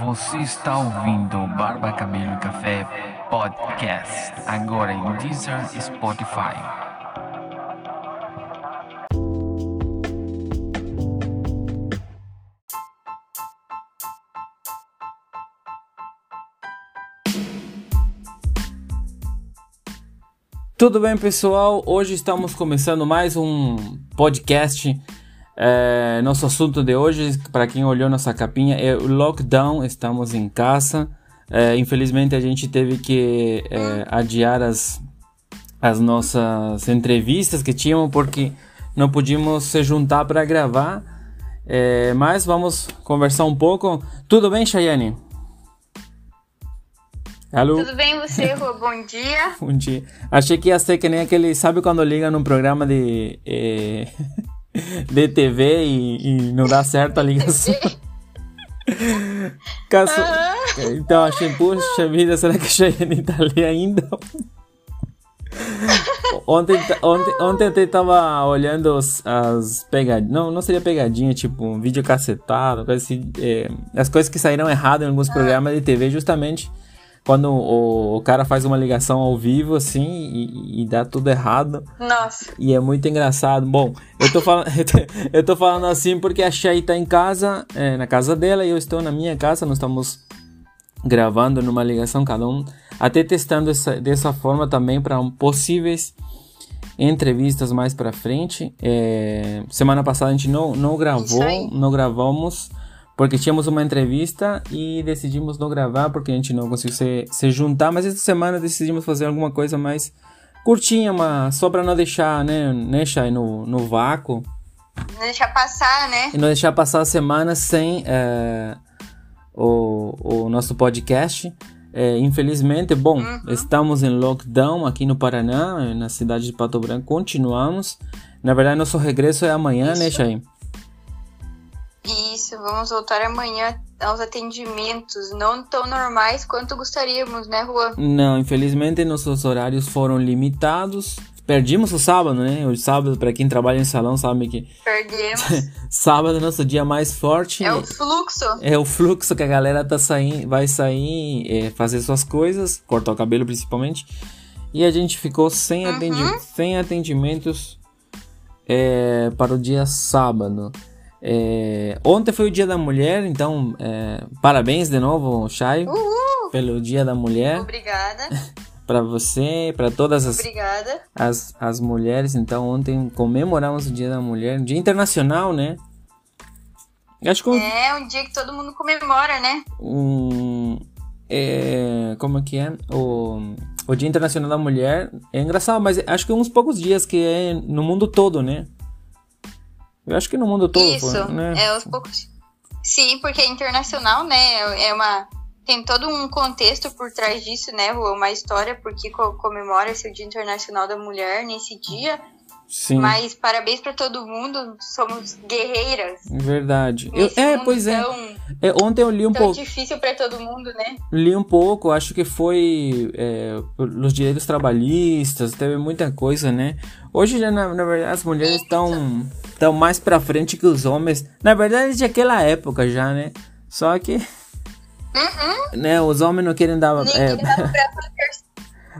Você está ouvindo Barba Cabelo e Café Podcast, agora em Deezer Spotify. Tudo bem, pessoal? Hoje estamos começando mais um podcast. É, nosso assunto de hoje, para quem olhou nossa capinha, é o lockdown. Estamos em casa. É, infelizmente, a gente teve que é, adiar as, as nossas entrevistas que tínhamos porque não podíamos se juntar para gravar. É, mas vamos conversar um pouco. Tudo bem, Chayane? Alô? Tudo bem você, Rô? Bom dia. Bom dia. Achei que ia ser que nem aquele, sabe quando liga num programa de, eh, de TV e, e, não dá certo a ligação? Caso... Uhum. Então achei, puxa vida, será que a Cheyenne tá ali ainda? ontem, ontem, ontem eu tava olhando as, as pegadinhas. Não, não seria pegadinha, tipo um vídeo cacetado, coisa assim, eh, as coisas que saíram errado em alguns programas de TV, justamente quando o, o, cara faz uma ligação ao vivo, assim, e, e, dá tudo errado. Nossa. E é muito engraçado. Bom, eu tô falando, eu tô falando assim porque a Shay tá em casa, é, na casa dela, e eu estou na minha casa, nós estamos gravando numa ligação cada um, até testando essa, dessa forma também para possíveis entrevistas mais para frente. É, semana passada a gente não, não gravou, não gravamos porque tínhamos uma entrevista e decidimos não gravar porque a gente não conseguiu se, se juntar, mas essa semana decidimos fazer alguma coisa mais curtinha, mas só para não deixar, né, né, Chay, no, no vácuo. Não deixar passar, né? E não deixar passar a semana sem é, o, o nosso podcast. É, infelizmente, bom, uhum. estamos em lockdown aqui no Paraná, na cidade de Pato Branco, continuamos. Na verdade, nosso regresso é amanhã, né, Isso. né, Chay? Isso, vamos voltar amanhã aos atendimentos, não tão normais quanto gostaríamos, né, Juan? Não, infelizmente nossos horários foram limitados. Perdimos o sábado, né? O sábado, para quem trabalha em salão, sabe que. Perdemos. sábado é nosso dia mais forte. É o fluxo. É o fluxo que a galera tá saindo, vai sair, é, fazer suas coisas, cortar o cabelo principalmente. E a gente ficou sem, uhum. atendi sem atendimentos é, para o dia sábado. É, ontem foi o Dia da Mulher, então é, parabéns de novo, Chay, pelo Dia da Mulher. Obrigada. para você, para todas as, as, as mulheres. Então, ontem comemoramos o Dia da Mulher, Dia Internacional, né? Acho que é um dia que todo mundo comemora, né? Um, é, como é que é? O, o Dia Internacional da Mulher é engraçado, mas acho que uns poucos dias que é no mundo todo, né? Eu acho que no mundo todo. Isso, né? é os poucos. Sim, porque é internacional, né? É uma. Tem todo um contexto por trás disso, né? Uma história porque comemora esse Dia Internacional da Mulher nesse dia. Sim. Mas parabéns para todo mundo, somos guerreiras. Verdade. Eu, é, pois é. é. Ontem eu li um pouco. difícil para todo mundo, né? Li um pouco, acho que foi é, os direitos trabalhistas, teve muita coisa, né? Hoje já na, na verdade as mulheres estão estão mais para frente que os homens. Na verdade de aquela época já, né? Só que uhum. né, os homens não querem dar é,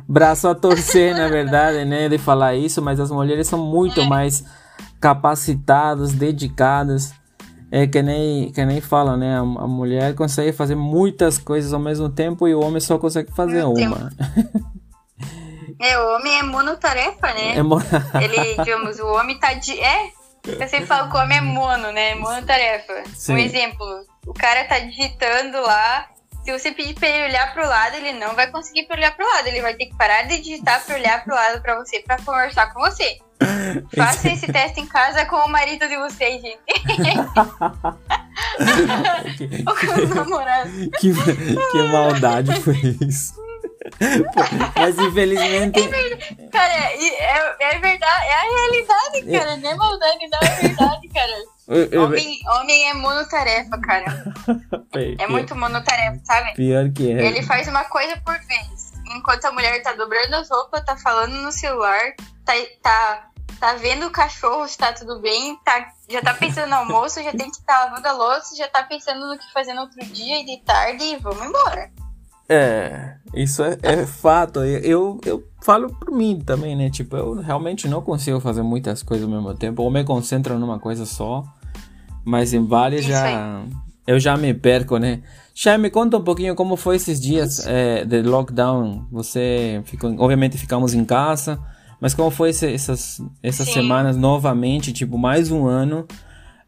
braço a torcer, na verdade, né, de falar isso, mas as mulheres são muito mais capacitadas, dedicadas. É que nem, que nem fala, né? A, a, mulher consegue fazer muitas coisas ao mesmo tempo e o homem só consegue fazer uma. é, o homem é monotarefa, né? É mon... Ele, digamos, o homem tá de. É, eu sempre falo que o homem é mono, né? Monotarefa. Sim. Um exemplo, o cara tá digitando lá se você pedir pra ele olhar pro lado, ele não vai conseguir olhar pro lado. Ele vai ter que parar de digitar pra olhar pro lado pra você, pra conversar com você. Faça esse teste em casa com o marido de vocês, gente. Ou com os namorados. Que, que maldade foi isso. Mas infelizmente. É cara, é, é, verdade, é a realidade, cara. Não é maldade, não é verdade, cara. Homem, homem é monotarefa, cara. é muito monotarefa, sabe? Pior que é. Ele faz uma coisa por vez. Enquanto a mulher tá dobrando as roupas, tá falando no celular, tá, tá, tá vendo o cachorro se tá tudo bem, tá Já tá pensando no almoço, já tem que estar lavando a louça, já tá pensando no que fazer no outro dia e de tarde e vamos embora. É, isso é, é fato. Eu, eu falo por mim também, né? Tipo, eu realmente não consigo fazer muitas coisas ao mesmo tempo. Ou me concentro numa coisa só, mas em isso já. Aí. Eu já me perco, né? Já me conta um pouquinho como foi esses dias é, de lockdown. Você ficou, obviamente ficamos em casa, mas como foi esse, essas, essas semanas novamente, tipo mais um ano,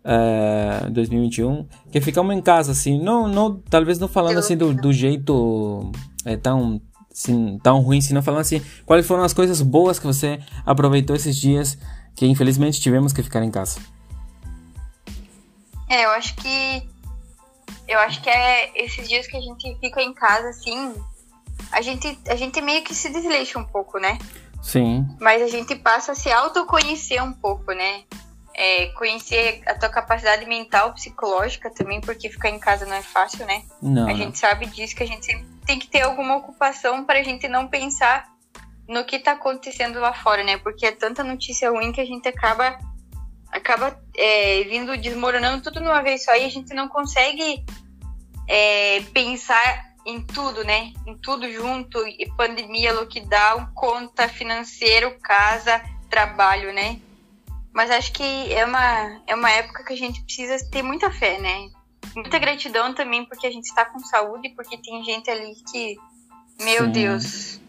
uh, 2021, que ficamos em casa assim, não, não, talvez não falando assim do, do jeito é, tão, assim, tão ruim, senão falando assim, quais foram as coisas boas que você aproveitou esses dias que infelizmente tivemos que ficar em casa. É, eu acho que eu acho que é esses dias que a gente fica em casa, assim, a gente, a gente meio que se desleixa um pouco, né? Sim. Mas a gente passa a se autoconhecer um pouco, né? É, conhecer a tua capacidade mental, psicológica também, porque ficar em casa não é fácil, né? Não. A gente sabe disso, que a gente sempre tem que ter alguma ocupação para a gente não pensar no que tá acontecendo lá fora, né? Porque é tanta notícia ruim que a gente acaba acaba é, vindo desmoronando tudo numa vez só e a gente não consegue é, pensar em tudo, né? Em tudo junto, e pandemia, lockdown, conta financeiro, casa, trabalho, né? Mas acho que é uma, é uma época que a gente precisa ter muita fé, né? Muita gratidão também porque a gente está com saúde, porque tem gente ali que, meu Sim. Deus,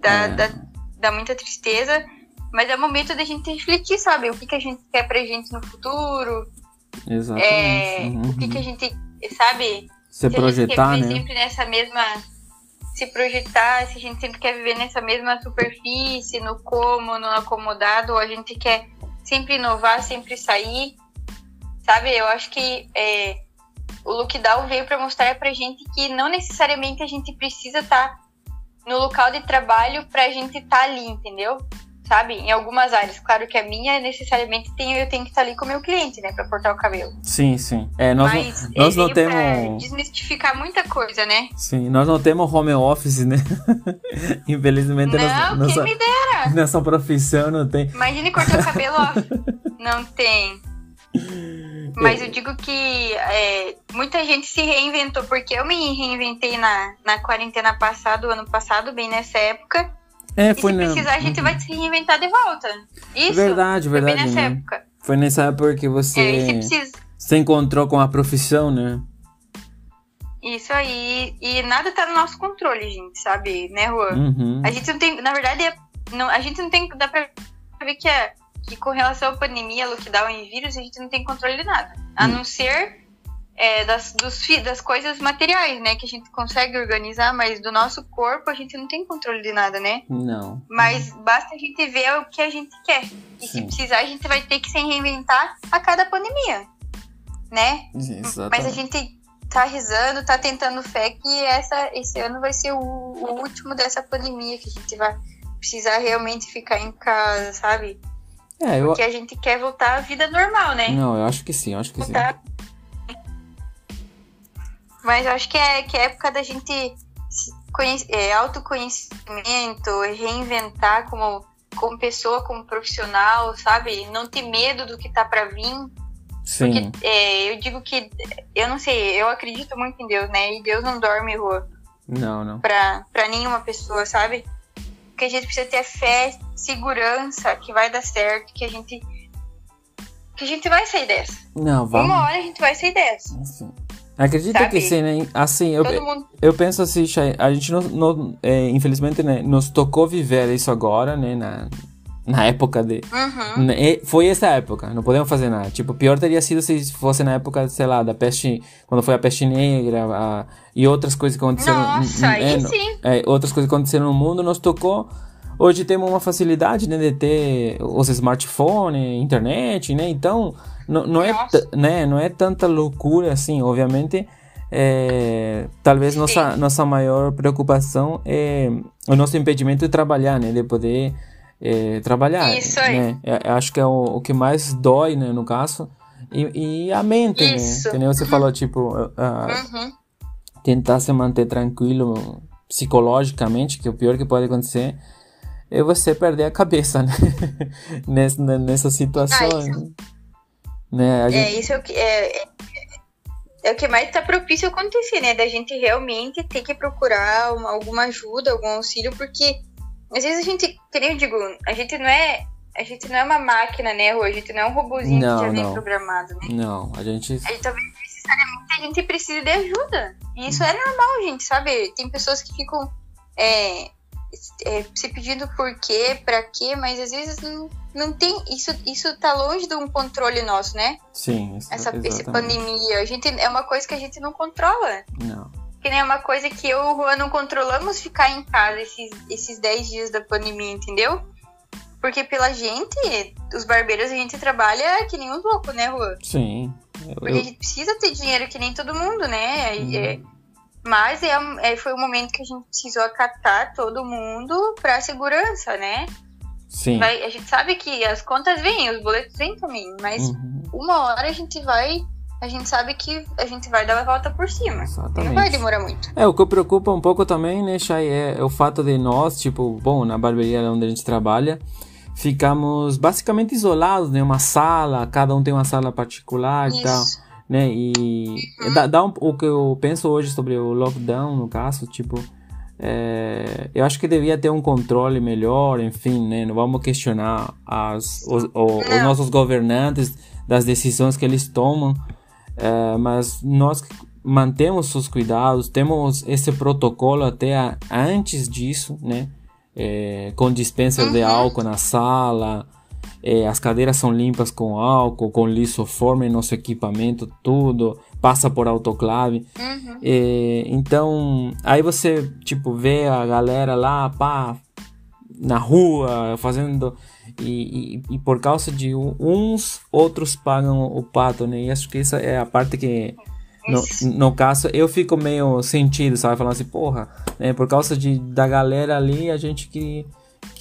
dá, é. dá, dá muita tristeza mas é o momento da gente refletir, sabe? O que, que a gente quer pra gente no futuro. Exatamente. É, uhum. O que, que a gente, sabe? Se, se projetar, a gente quer né? sempre nessa mesma... Se projetar, se a gente sempre quer viver nessa mesma superfície, no como, no acomodado, ou a gente quer sempre inovar, sempre sair, sabe? Eu acho que é, o lockdown veio para mostrar pra gente que não necessariamente a gente precisa estar tá no local de trabalho pra gente estar tá ali, entendeu? Sabe? Em algumas áreas. Claro que a minha necessariamente tem, eu tenho que estar ali com o meu cliente, né? Pra cortar o cabelo. Sim, sim. É, nós Mas não, nós não temos. desmistificar muita coisa, né? Sim, nós não temos home office, né? Infelizmente, não, nossa, nossa, me dera. Nessa profissão não tem. Imagine cortar o cabelo off. não tem. Mas eu digo que é, muita gente se reinventou, porque eu me reinventei na, na quarentena passada, o ano passado, bem nessa época. É, e foi se na... precisar, a gente vai se reinventar de volta. Isso. Verdade, verdade. Foi nessa né? época. Foi nessa época que você é, se, precisa... se encontrou com a profissão, né? Isso aí. E nada tá no nosso controle, gente, sabe? Né, Juan? Uhum. A gente não tem. Na verdade, é, não, a gente não tem. Dá pra ver que, é, que com relação à pandemia, lockdown e vírus, a gente não tem controle de nada. A uhum. não ser é, das, dos, das coisas materiais, né? Que a gente consegue organizar, mas do nosso corpo a gente não tem controle de nada, né? Não. Mas basta a gente ver o que a gente quer. E Sim. se precisar, a gente vai ter que se reinventar a cada pandemia, né? Exatamente. Mas a gente tá rezando, tá tentando fé que essa, esse ano vai ser o, o último dessa pandemia, que a gente vai precisar realmente ficar em casa, sabe? É, eu... Porque a gente quer voltar à vida normal, né? Não, eu acho que sim, eu acho que voltar... sim. Mas eu acho que é, que é época da gente é, autoconhecimento, reinventar como, como pessoa, como profissional, sabe? Não ter medo do que tá para vir. Sim. Porque é, eu digo que, eu não sei, eu acredito muito em Deus, né? E Deus não dorme, Rua. Não, não. Pra, pra nenhuma pessoa, sabe? Porque a gente precisa ter fé, segurança que vai dar certo, que a gente. Que a gente vai sair dessa. Não, vamos. Uma hora a gente vai sair dessa. Sim. Acredita Sabe? que sim, né? Assim, eu, mundo... eu penso assim, a gente não, não é, infelizmente, né, nos tocou viver isso agora, né, na, na época de... Uhum. Né, foi essa época, não podemos fazer nada. Tipo, pior teria sido se fosse na época, sei lá, da peste, quando foi a peste negra a, e outras coisas que aconteceram... Nossa, aí é, sim. É, outras coisas que aconteceram no mundo, nos tocou... Hoje temos uma facilidade, né, de ter os smartphones, internet, né, então não, não, é, né, não é tanta loucura assim, obviamente. É, talvez nossa, nossa maior preocupação é o nosso impedimento de trabalhar, né? De poder é, trabalhar. Isso aí. Né? É, acho que é o, o, que mais dói, né, no caso. E, e a mente, né? Isso. né? Que nem você falou, tipo, uhum. tentar se manter tranquilo psicologicamente, que o pior que pode acontecer é você perder a cabeça, né? nessa, nessa situação. Ah, Né? Gente... É, isso é o que. É, é, é o que mais está propício acontecer, né? Da gente realmente ter que procurar uma, alguma ajuda, algum auxílio, porque às vezes a gente, nem eu digo, a gente não é. A gente não é uma máquina, né, Rô? A gente não é um robozinho não, que já vem programado, né? Não, a gente. A gente talvez necessariamente a gente precisa de ajuda. E isso é normal, gente, sabe? Tem pessoas que ficam é, é, se pedindo por quê, pra quê, mas às vezes não, não tem. Isso, isso tá longe de um controle nosso, né? Sim, essa, essa pandemia. A gente, é uma coisa que a gente não controla. Não. Que nem é uma coisa que eu e o Juan não controlamos ficar em casa esses, esses 10 dias da pandemia, entendeu? Porque pela gente, os barbeiros, a gente trabalha que nem um louco, né, Juan? Sim. Eu, Porque a gente precisa ter dinheiro que nem todo mundo, né? Hum. É, mas é, é, foi o momento que a gente precisou acatar todo mundo para segurança, né? Sim. Vai, a gente sabe que as contas vêm, os boletos vêm também, mas uhum. uma hora a gente vai. A gente sabe que a gente vai dar a volta por cima. Exatamente. Não vai demorar muito. É, o que preocupa um pouco também, né, Chay, é, é o fato de nós, tipo, bom, na barbearia onde a gente trabalha, ficamos basicamente isolados, né? Uma sala, cada um tem uma sala particular Isso. e tal né? E uhum. dá, dá um, o que eu penso hoje sobre o lockdown, no caso, tipo, é, eu acho que devia ter um controle melhor, enfim, né? Não vamos questionar as, os, o, os nossos governantes das decisões que eles tomam, é, mas nós mantemos os cuidados, temos esse protocolo até a, antes disso, né? É, com dispensa uhum. de álcool na sala, é, as cadeiras são limpas com álcool, com lisoforme, nosso equipamento, tudo passa por autoclave. Uhum. É, então, aí você, tipo, vê a galera lá, pá, na rua, fazendo. E, e, e, por causa de uns, outros pagam o pato, né? E acho que essa é a parte que. No, no caso, eu fico meio sentido, sabe? Falando assim, porra, né? Por causa de, da galera ali, a gente que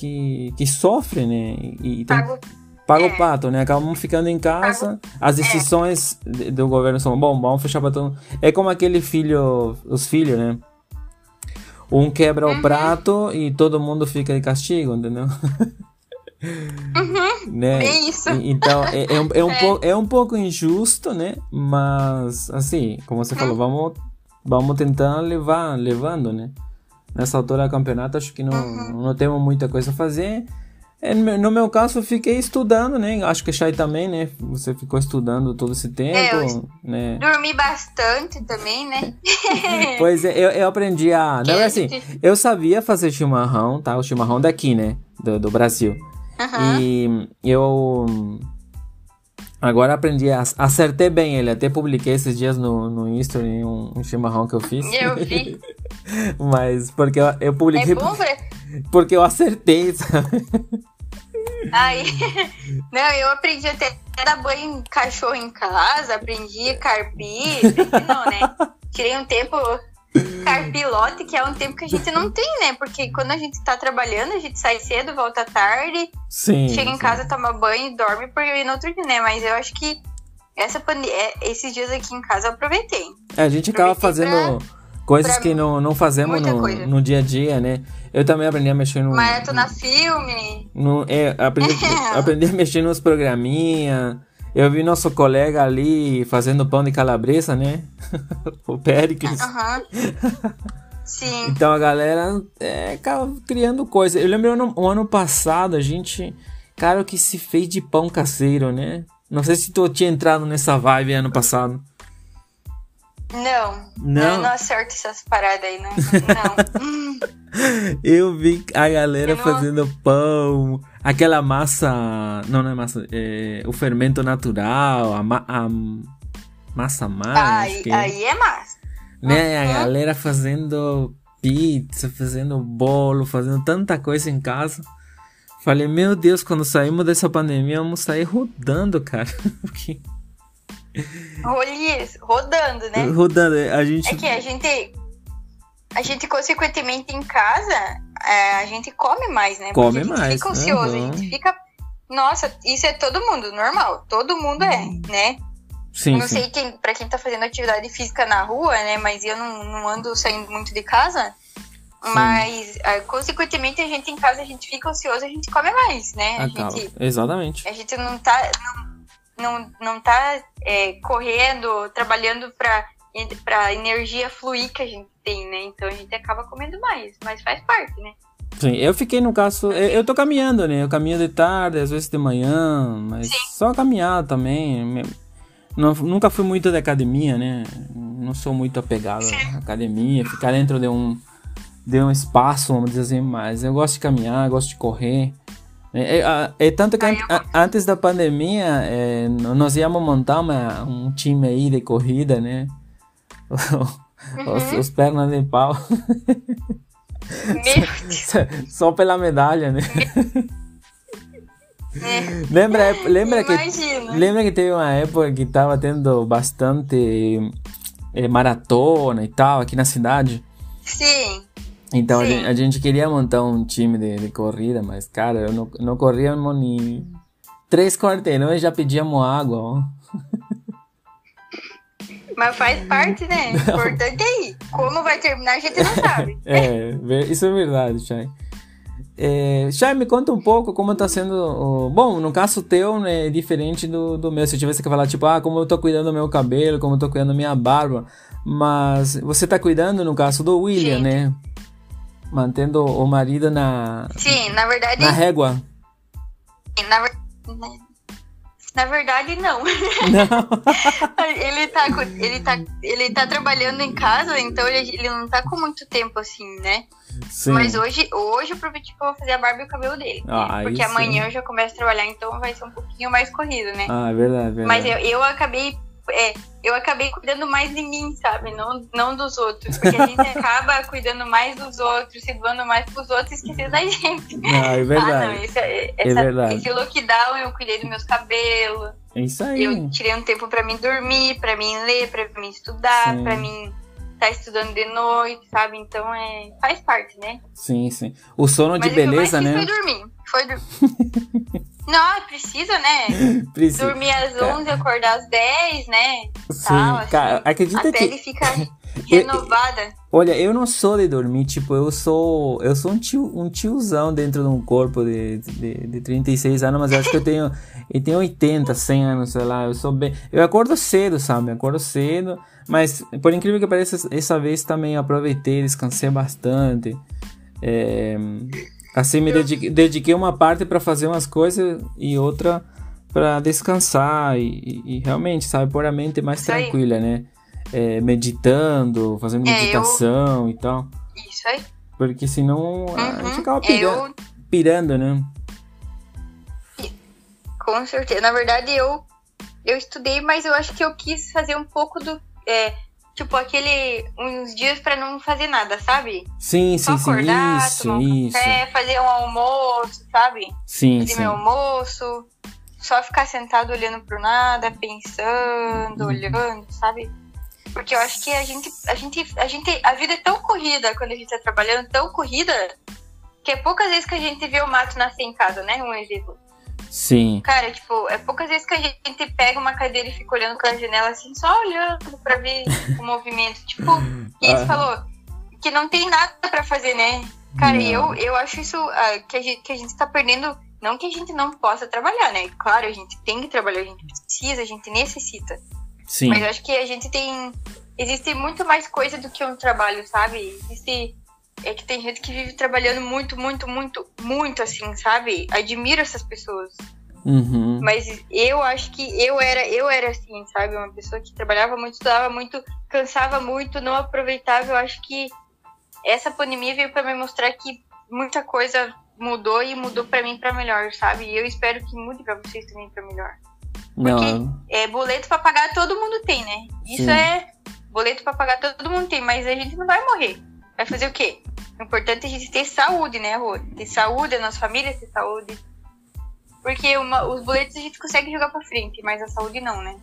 que, que sofre, né? E tem, paga, paga é. o pato, né? Acabamos ficando em casa. As é. decisões é. do governo são, bom, vamos fechar para todo É como aquele filho, os filhos, né? Um quebra uhum. o prato e todo mundo fica de castigo, entendeu? Uhum, né? É isso. Então, é, é, um, é, um é. Po, é um pouco injusto, né? Mas, assim, como você falou, uhum. vamos, vamos tentar levar, levando, né? Nessa altura do campeonato, acho que não, uhum. não temos muita coisa a fazer. É, no meu caso, eu fiquei estudando, né? Acho que a Chay também, né? Você ficou estudando todo esse tempo, é, eu né? Dormi bastante também, né? pois é, eu, eu aprendi a... Não, é assim, eu sabia fazer chimarrão, tá? O chimarrão daqui, né? Do, do Brasil. Uhum. E eu Agora aprendi, a, acertei bem ele. Até publiquei esses dias no, no Instagram um, um chimarrão que eu fiz. Eu vi. Mas porque eu, eu publiquei. É bom. Porque eu acertei, sabe? Aí, não, eu aprendi até dar banho em cachorro em casa, aprendi a carpir, não, né? Tirei um tempo Carpilote, que é um tempo que a gente não tem, né? Porque quando a gente tá trabalhando, a gente sai cedo, volta tarde, sim, chega sim. em casa, toma banho e dorme por ir no outro dia, né? Mas eu acho que essa pande... É, esses dias aqui em casa eu aproveitei. É, a gente acaba fazendo pra, coisas pra que não, não fazemos no, no dia a dia, né? Eu também aprendi a mexer no. Maratona no, filme. No, é, aprendi, aprendi a mexer nos programinha. Eu vi nosso colega ali fazendo pão de calabresa, né? o Péricles. Uhum. Sim. Então a galera é, criando coisa. Eu lembro no, o ano passado a gente. Cara, que se fez de pão caseiro, né? Não sei se tu tinha entrado nessa vibe ano passado. Não. Não? Eu não acerto essas paradas aí, não. não. eu vi a galera não... fazendo pão, aquela massa. Não, não é massa. É, o fermento natural, a, ma, a massa mais. Aí, aí é massa. Né? Uhum. A galera fazendo pizza, fazendo bolo, fazendo tanta coisa em casa. Falei, meu Deus, quando saímos dessa pandemia, vamos sair rodando, cara. Porque Rolies, rodando, né? Rodando, a gente. É que a gente. A gente, consequentemente, em casa, é, a gente come mais, né? Come Porque mais. A gente fica ansioso, uhum. a gente fica. Nossa, isso é todo mundo, normal. Todo mundo é, uhum. né? Sim, não sim. sei quem, pra quem tá fazendo atividade física na rua, né? Mas eu não, não ando saindo muito de casa. Sim. Mas, é, consequentemente, a gente em casa, a gente fica ansioso, a gente come mais, né? A gente, Exatamente. A gente não tá. Não, não, não tá é, correndo, trabalhando para para energia fluir que a gente tem, né? Então a gente acaba comendo mais, mas faz parte, né? Sim, eu fiquei no caso, eu, eu tô caminhando, né? Eu caminho de tarde, às vezes de manhã, mas Sim. só caminhar também. Não, nunca fui muito da academia, né? Não sou muito apegado à academia, ficar dentro de um de um espaço, vamos dizer assim, mas eu gosto de caminhar, gosto de correr. É, é, é tanto que an, antes da pandemia, é, nós íamos montar uma, um time aí de corrida, né? Uhum. Os, os pernas de pau. Só, só pela medalha, né? É. lembra lembra que lembra que teve uma época que tava tendo bastante é, maratona e tal aqui na cidade? Sim. Então a gente, a gente, queria montar um time de, de corrida, mas cara, eu não, não corríamos nem três quarteirões já pedíamos água. Ó. Mas faz parte, né? O importante é ir. Como vai terminar, a gente não sabe. é, isso é verdade, Chay. É, Chay, me conta um pouco como tá sendo. O... Bom, no caso teu, né, é diferente do, do meu. Se eu tivesse que falar, tipo, ah, como eu tô cuidando do meu cabelo, como eu tô cuidando da minha barba. Mas você tá cuidando, no caso do William, Sim. né? Mantendo o marido na. Sim, na verdade. Na régua. Na verdade na verdade, não. não. ele, tá, ele, tá, ele tá trabalhando em casa, então ele, ele não tá com muito tempo assim, né? Sim. Mas hoje, hoje eu prometi que eu vou fazer a barba e o cabelo dele. Ah, porque amanhã eu já começo a trabalhar, então vai ser um pouquinho mais corrido, né? Ah, é verdade, verdade. Mas eu, eu acabei é, eu acabei cuidando mais de mim, sabe? Não, não dos outros. Porque a gente acaba cuidando mais dos outros, se doando mais pros outros e esquecendo da gente. Ah, é verdade. Ah, não, esse, é, essa, é verdade. Esse lockdown eu cuidei dos meus cabelos. É isso aí. Eu tirei um tempo pra mim dormir, pra mim ler, pra mim estudar, Sim. pra mim estar tá estudando de noite, sabe? Então é, faz parte, né? Sim, sim. O sono Mas de beleza, né? Foi dormir. Foi dormir. Não, precisa, né? Precisa. Dormir às 11 e acordar às 10, né? Sim, Tal, assim, cara, acredita a que... pele fica renovada. olha, eu não sou de dormir, tipo, eu sou eu sou um, tio, um tiozão dentro de um corpo de, de, de 36 anos, mas eu acho que eu tenho, eu tenho 80, 100 anos, sei lá, eu sou bem... Eu acordo cedo, sabe? Eu acordo cedo, mas por incrível que pareça, essa vez também aproveitei, descansei bastante. É, Assim, me dediquei, dediquei uma parte para fazer umas coisas e outra para descansar e, e, realmente, sabe, pôr a mente mais Isso tranquila, aí. né? É, meditando, fazendo é, meditação eu... e tal. Isso aí. Porque senão uhum. a gente acaba pirando, eu... pirando, né? Com certeza. Na verdade, eu, eu estudei, mas eu acho que eu quis fazer um pouco do. É, tipo, aquele. uns dias para não fazer nada, sabe? Sim, Só sim, acordar, sim. Isso, tomar um isso. Café, fazer um almoço, sabe? Sim, fazer sim. meu almoço. Só ficar sentado olhando pro nada, pensando, uhum. olhando, sabe? Porque eu acho que a gente, a gente, a gente, a vida é tão corrida quando a gente tá trabalhando, tão corrida, que é poucas vezes que a gente vê o mato nascer em casa, né? Um exemplo. Sim. Cara, tipo, é poucas vezes que a gente pega uma cadeira e fica olhando pela janela assim, só olhando pra ver o movimento. Tipo, que ah. falou que não tem nada pra fazer, né? Cara, eu, eu acho isso uh, que, a gente, que a gente tá perdendo. Não que a gente não possa trabalhar, né? Claro, a gente tem que trabalhar, a gente precisa, a gente necessita. Sim. Mas eu acho que a gente tem. Existe muito mais coisa do que um trabalho, sabe? Existe é que tem gente que vive trabalhando muito, muito, muito, muito assim, sabe? Admiro essas pessoas. Uhum. Mas eu acho que eu era, eu era assim, sabe? Uma pessoa que trabalhava muito, estudava muito, cansava muito, não aproveitava. Eu acho que essa pandemia veio para me mostrar que muita coisa mudou e mudou para mim para melhor, sabe? E eu espero que mude para vocês também para melhor. Porque não. é boleto para pagar todo mundo tem, né? Isso Sim. é boleto para pagar todo mundo tem, mas a gente não vai morrer. Vai fazer o quê? O importante é a gente ter saúde, né, Rô? Ter saúde, a nossa família ter saúde. Porque uma, os boletos a gente consegue jogar pra frente, mas a saúde não, né?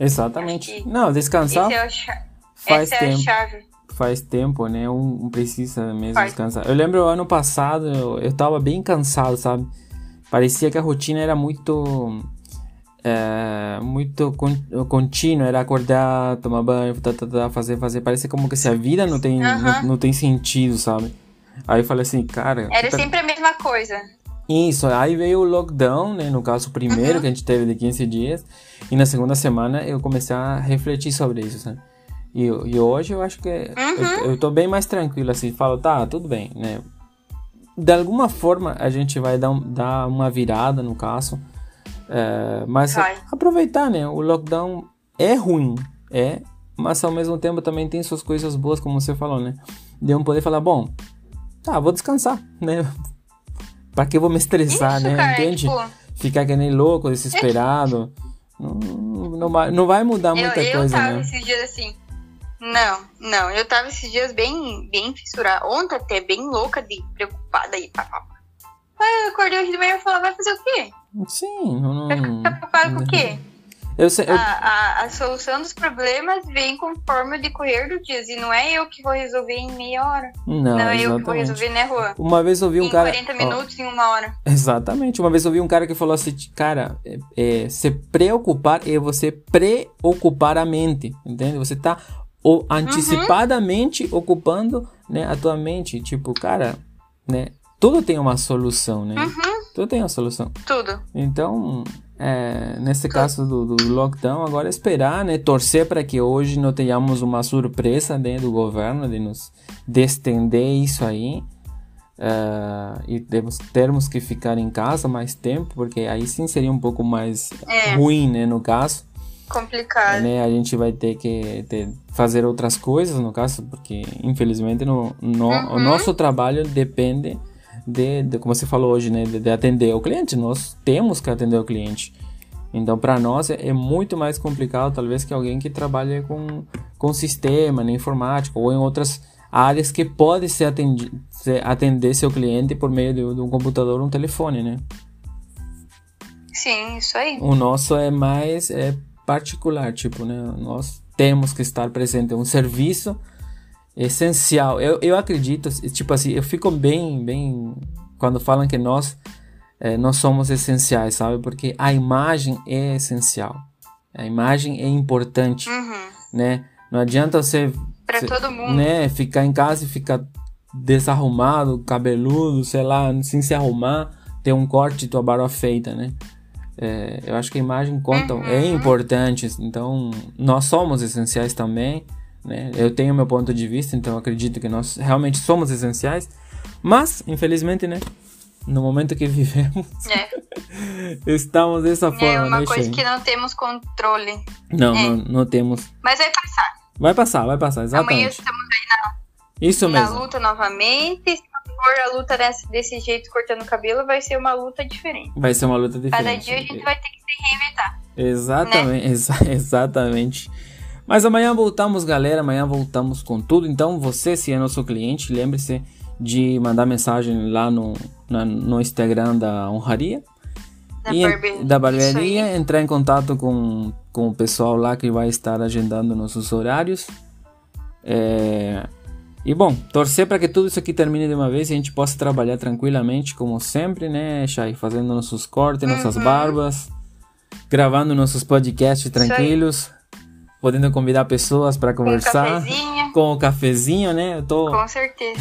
Exatamente. Não, descansar é faz essa tempo. É a chave. Faz tempo, né? Um, um precisa mesmo faz. descansar. Eu lembro ano passado, eu, eu tava bem cansado, sabe? Parecia que a rotina era muito é, muito contínuo, era acordar, tomar banho, tá, tá, tá, fazer, fazer. Parece como que se a vida não tem, não, não, tem sentido, sabe? Aí eu falei assim, cara. Era tá... sempre a mesma coisa. Isso, aí veio o lockdown, né? No caso, o primeiro uhum. que a gente teve de 15 dias. E na segunda semana eu comecei a refletir sobre isso, né? E, e hoje eu acho que uhum. eu, eu tô bem mais tranquilo, assim. Falo, tá, tudo bem, né? De alguma forma a gente vai dar, dar uma virada, no caso. É, mas aproveitar, né? O lockdown é ruim, é. Mas ao mesmo tempo também tem suas coisas boas, como você falou, né? De um poder falar, bom, tá, vou descansar, né? Pra que eu vou me estressar, Isso, né? Cara, Entende? Tipo... Ficar que nem louco, desesperado. não, não, vai, não vai mudar muita eu, coisa, eu tava né? esses dias assim. Não, não. Eu tava esses dias bem, bem fissurada. Ontem até bem louca de preocupada aí. Pá, pá. Aí eu acordei hoje de manhã e falei, vai fazer o quê? Sim, não. Vai preocupado com o quê? Eu sei, eu... A, a, a, solução dos problemas vem conforme o decorrer do dia. E não é eu que vou resolver em meia hora. Não, não é eu que vou resolver, né, Rua? Uma vez eu vi um em cara. 40 minutos, ó, em uma hora. Exatamente. Uma vez eu vi um cara que falou assim: cara, é, é, se preocupar é você preocupar a mente. Entende? Você tá ou, antecipadamente uhum. ocupando né, a tua mente. Tipo, cara, né? Tudo tem uma solução, né? Uhum. Tudo tem uma solução. Tudo. Então, é, nesse caso do, do, lockdown, agora é esperar, né? Torcer para que hoje não tenhamos uma surpresa né, do governo de nos de estender isso aí. Uh, e temos, termos que ficar em casa mais tempo, porque aí sim seria um pouco mais é. ruim, né? No caso. Complicado. Né, a gente vai ter que ter, fazer outras coisas, no caso, porque infelizmente no, no uhum. o nosso trabalho depende de, de, como você falou hoje, né, de, de, atender o cliente. Nós temos que atender o cliente. Então, para nós é, é, muito mais complicado, talvez, que alguém que trabalha com, com sistema, na informática ou em outras áreas que pode ser atendi, ser, atender seu cliente por meio de, de um computador ou um telefone, né? Sim, isso aí. O nosso é mais é particular, tipo, né? Nós temos que estar presente. É um serviço essencial. Eu, eu acredito, tipo assim, eu fico bem, bem quando falam que nós é, nós somos essenciais, sabe? Porque a imagem é essencial. A imagem é importante, uhum. né? Não adianta você, todo mundo. né, ficar em casa e ficar desarrumado, cabeludo, sei lá, sem se arrumar, ter um corte e tua barba feita, né? É, eu acho que a imagem conta, uhum. é importante. Então, nós somos essenciais também. Né? Eu tenho meu ponto de vista, então acredito que nós realmente somos essenciais. Mas, infelizmente, né? No momento que vivemos, é. estamos dessa forma. É uma né, coisa que não temos controle. Não, é. não, não temos. Mas vai passar. Vai passar, vai passar, exatamente. Amanhã estamos aí na, Isso na mesmo. luta novamente. Se for a luta desse, desse jeito, cortando o cabelo, vai ser uma luta diferente. Vai ser uma luta diferente. Cada dia a gente vai ter que se reinventar. Exatamente, né? exa exatamente. Mas amanhã voltamos, galera. Amanhã voltamos com tudo. Então, você, se é nosso cliente, lembre-se de mandar mensagem lá no, na, no Instagram da Honraria. Da, e, barbearia. da barbearia, entrar em contato com, com o pessoal lá que vai estar agendando nossos horários. É, e bom, torcer para que tudo isso aqui termine de uma vez e a gente possa trabalhar tranquilamente, como sempre, né, Chay? Fazendo nossos cortes, nossas uhum. barbas, gravando nossos podcasts tranquilos podendo convidar pessoas para conversar. Com, com o cafezinho, né? Eu tô... Com certeza.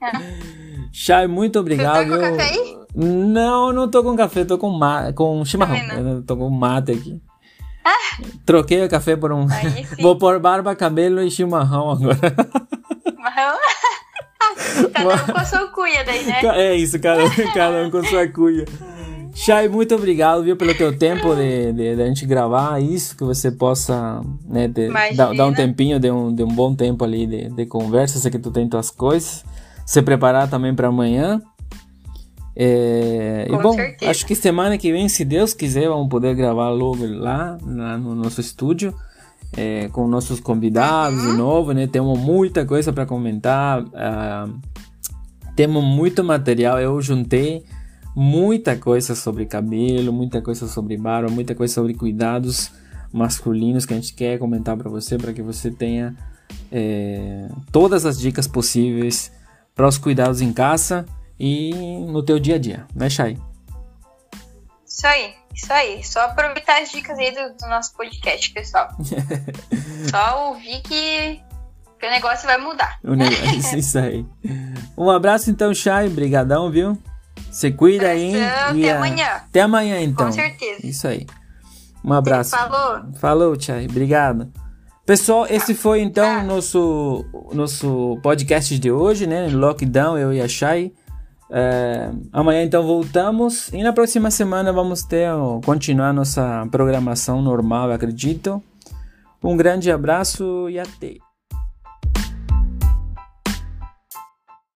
Chay, muito obrigado. Você tá com café aí? Não, não tô com café, tô com, ma... com chimarrão. Eu tô com mate aqui. Ah. Troquei o café por um. Vou pôr barba, cabelo e chimarrão agora. Chimarrão? cada um com a sua cuia daí, né? É isso, cada cada um com sua cuia. Chay, muito obrigado, viu, pelo teu tempo de, de, de, a gente gravar isso, que você possa, né, dar, dar, um tempinho, de um, de um bom tempo ali de, de conversa, sei que tu tem tuas coisas, se preparar também para amanhã. É, e bom, certeza. acho que semana que vem, se Deus quiser, vamos poder gravar logo lá, lá no nosso estúdio. É, com nossos convidados uhum. de novo, né? Temos muita coisa para comentar, uh, temos muito material. Eu juntei muita coisa sobre cabelo, muita coisa sobre barba, muita coisa sobre cuidados masculinos que a gente quer comentar para você, para que você tenha é, todas as dicas possíveis para os cuidados em casa e no teu dia a dia, né, Chay? Isso aí, isso aí. Só aproveitar as dicas aí do, do nosso podcast, pessoal. Só ouvir que, que o negócio vai mudar. O negócio, isso aí. Um abraço então, Chay. Brigadão, viu? Se cuida aí. até amanhã. Até amanhã, então. Com certeza. Isso aí. Um abraço. Falou. Falou, Tchai. Obrigado. Pessoal, esse foi então o nosso, nosso podcast de hoje, né? Lockdown, eu e a Chay. É, amanhã então voltamos e na próxima semana vamos ter continuar nossa programação normal, acredito. Um grande abraço e até.